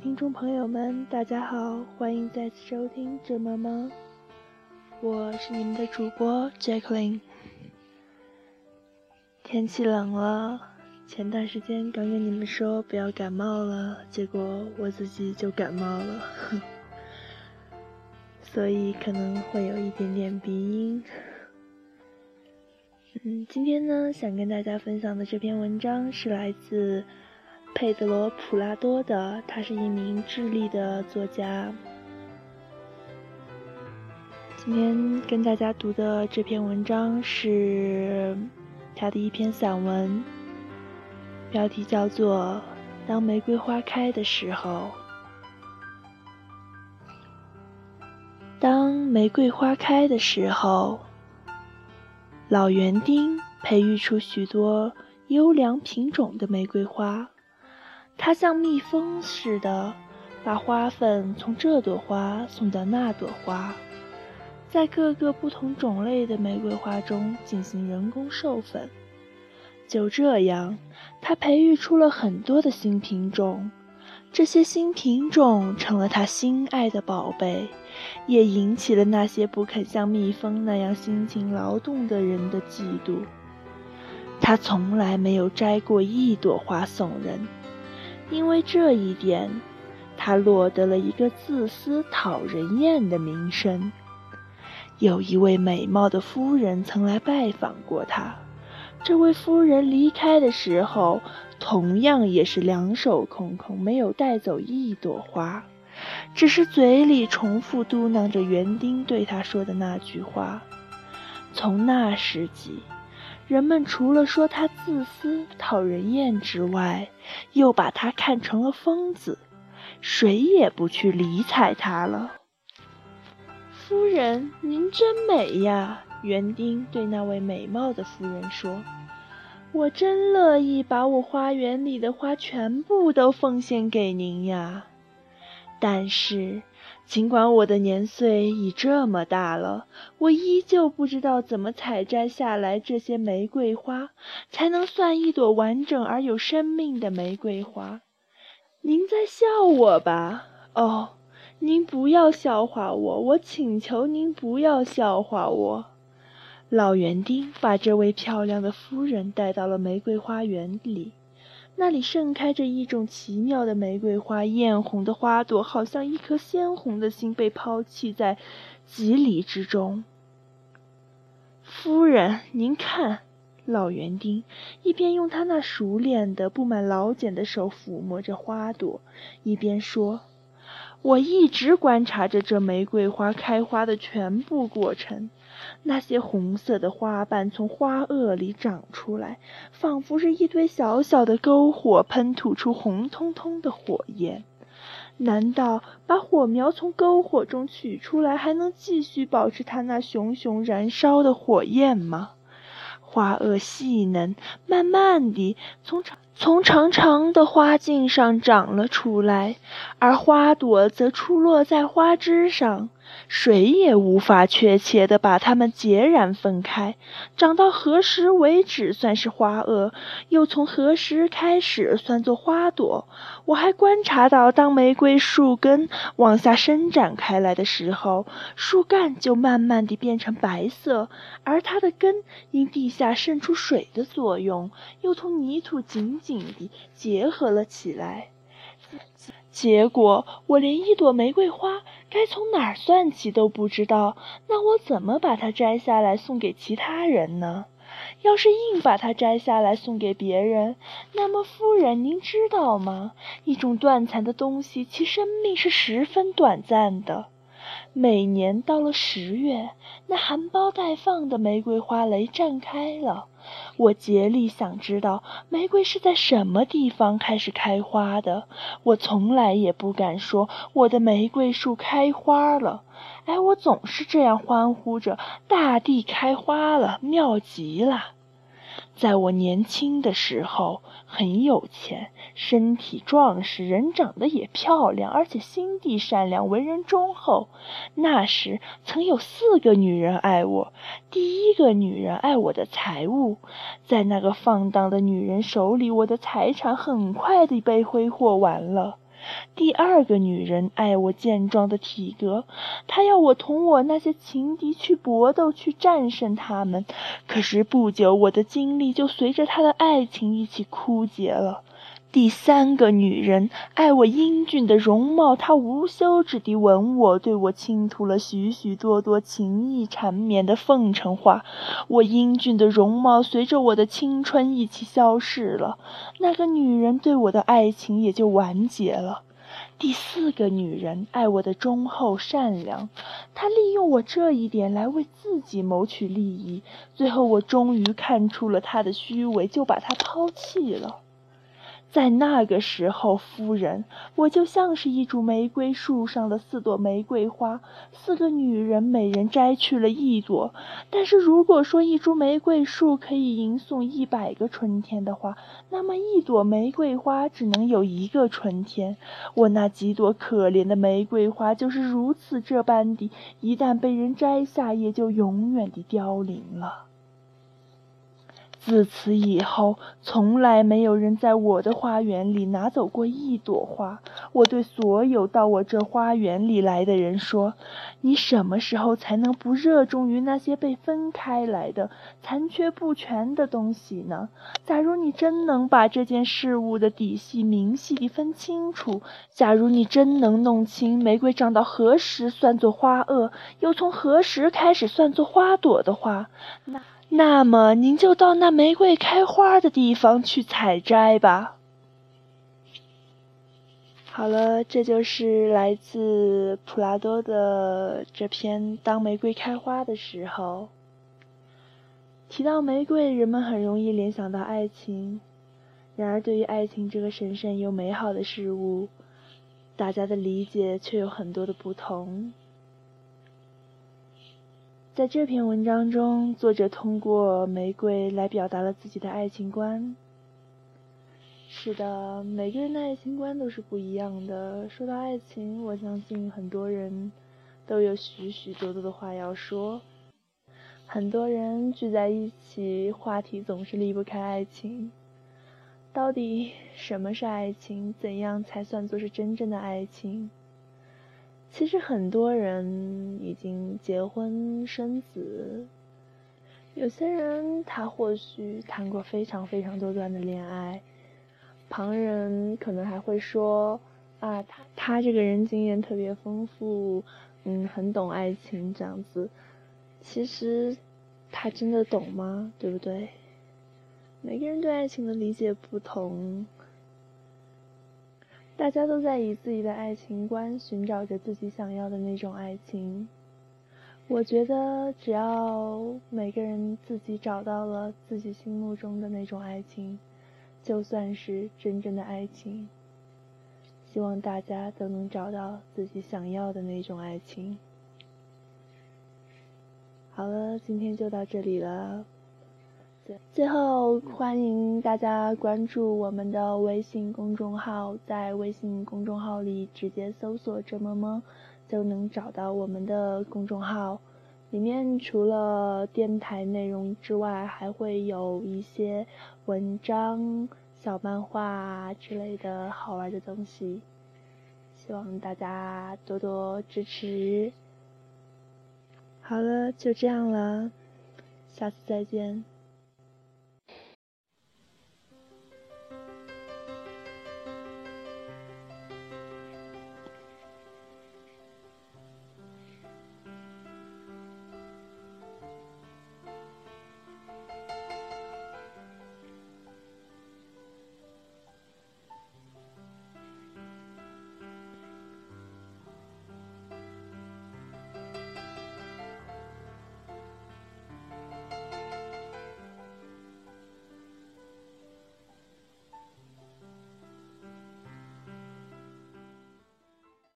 听众朋友们，大家好，欢迎再次收听这么吗？我是你们的主播 Jacqueline。天气冷了，前段时间刚跟你们说不要感冒了，结果我自己就感冒了，所以可能会有一点点鼻音。嗯，今天呢，想跟大家分享的这篇文章是来自。佩德罗·普拉多的，他是一名智利的作家。今天跟大家读的这篇文章是他的一篇散文，标题叫做《当玫瑰花开的时候》。当玫瑰花开的时候，老园丁培育出许多优良品种的玫瑰花。它像蜜蜂似的，把花粉从这朵花送到那朵花，在各个不同种类的玫瑰花中进行人工授粉。就这样，它培育出了很多的新品种。这些新品种成了他心爱的宝贝，也引起了那些不肯像蜜蜂那样辛勤劳动的人的嫉妒。他从来没有摘过一朵花送人。因为这一点，他落得了一个自私、讨人厌的名声。有一位美貌的夫人曾来拜访过他，这位夫人离开的时候，同样也是两手空空，没有带走一朵花，只是嘴里重复嘟囔着园丁对他说的那句话。从那时起。人们除了说他自私、讨人厌之外，又把他看成了疯子，谁也不去理睬他了。夫人，您真美呀！园丁对那位美貌的夫人说：“我真乐意把我花园里的花全部都奉献给您呀，但是……”尽管我的年岁已这么大了，我依旧不知道怎么采摘下来这些玫瑰花，才能算一朵完整而有生命的玫瑰花。您在笑我吧？哦，您不要笑话我，我请求您不要笑话我。老园丁把这位漂亮的夫人带到了玫瑰花园里。那里盛开着一种奇妙的玫瑰花，艳红的花朵好像一颗鲜红的心被抛弃在几里之中。夫人，您看，老园丁一边用他那熟练的、布满老茧的手抚摸着花朵，一边说：“我一直观察着这玫瑰花开花的全部过程。”那些红色的花瓣从花萼里长出来，仿佛是一堆小小的篝火，喷吐出红彤彤的火焰。难道把火苗从篝火中取出来，还能继续保持它那熊熊燃烧的火焰吗？花萼细嫩，慢慢地从长从长长的花茎上长了出来，而花朵则出落在花枝上。谁也无法确切地把它们截然分开。长到何时为止算是花萼，又从何时开始算作花朵？我还观察到，当玫瑰树根往下伸展开来的时候，树干就慢慢地变成白色，而它的根因地下渗出水的作用，又同泥土紧紧地结合了起来。结果，我连一朵玫瑰花该从哪儿算起都不知道。那我怎么把它摘下来送给其他人呢？要是硬把它摘下来送给别人，那么夫人，您知道吗？一种断残的东西，其生命是十分短暂的。每年到了十月，那含苞待放的玫瑰花蕾绽开了。我竭力想知道玫瑰是在什么地方开始开花的。我从来也不敢说我的玫瑰树开花了。哎，我总是这样欢呼着：大地开花了，妙极了！在我年轻的时候，很有钱，身体壮实，人长得也漂亮，而且心地善良，为人忠厚。那时曾有四个女人爱我，第一个女人爱我的财物，在那个放荡的女人手里，我的财产很快地被挥霍完了。第二个女人爱我健壮的体格，她要我同我那些情敌去搏斗，去战胜他们。可是不久，我的精力就随着她的爱情一起枯竭了。第三个女人爱我英俊的容貌，她无休止地吻我，对我倾吐了许许多多情意缠绵的奉承话。我英俊的容貌随着我的青春一起消逝了，那个女人对我的爱情也就完结了。第四个女人爱我的忠厚善良，她利用我这一点来为自己谋取利益，最后我终于看出了她的虚伪，就把她抛弃了。在那个时候，夫人，我就像是一株玫瑰树上的四朵玫瑰花，四个女人每人摘去了一朵。但是如果说一株玫瑰树可以迎送一百个春天的话，那么一朵玫瑰花只能有一个春天。我那几朵可怜的玫瑰花就是如此这般的，一旦被人摘下，也就永远的凋零了。自此以后，从来没有人在我的花园里拿走过一朵花。我对所有到我这花园里来的人说：“你什么时候才能不热衷于那些被分开来的、残缺不全的东西呢？假如你真能把这件事物的底细明细地分清楚，假如你真能弄清玫瑰长到何时算作花萼，又从何时开始算作花朵的话，那……”那么您就到那玫瑰开花的地方去采摘吧。好了，这就是来自普拉多的这篇《当玫瑰开花的时候》。提到玫瑰，人们很容易联想到爱情，然而对于爱情这个神圣又美好的事物，大家的理解却有很多的不同。在这篇文章中，作者通过玫瑰来表达了自己的爱情观。是的，每个人的爱情观都是不一样的。说到爱情，我相信很多人都有许许多多的话要说。很多人聚在一起，话题总是离不开爱情。到底什么是爱情？怎样才算作是真正的爱情？其实很多人已经结婚生子，有些人他或许谈过非常非常多段的恋爱，旁人可能还会说啊，他他这个人经验特别丰富，嗯，很懂爱情这样子。其实他真的懂吗？对不对？每个人对爱情的理解不同。大家都在以自己的爱情观寻找着自己想要的那种爱情。我觉得，只要每个人自己找到了自己心目中的那种爱情，就算是真正的爱情。希望大家都能找到自己想要的那种爱情。好了，今天就到这里了。最后，欢迎大家关注我们的微信公众号，在微信公众号里直接搜索“这么么”，就能找到我们的公众号。里面除了电台内容之外，还会有一些文章、小漫画之类的好玩的东西，希望大家多多支持。好了，就这样了，下次再见。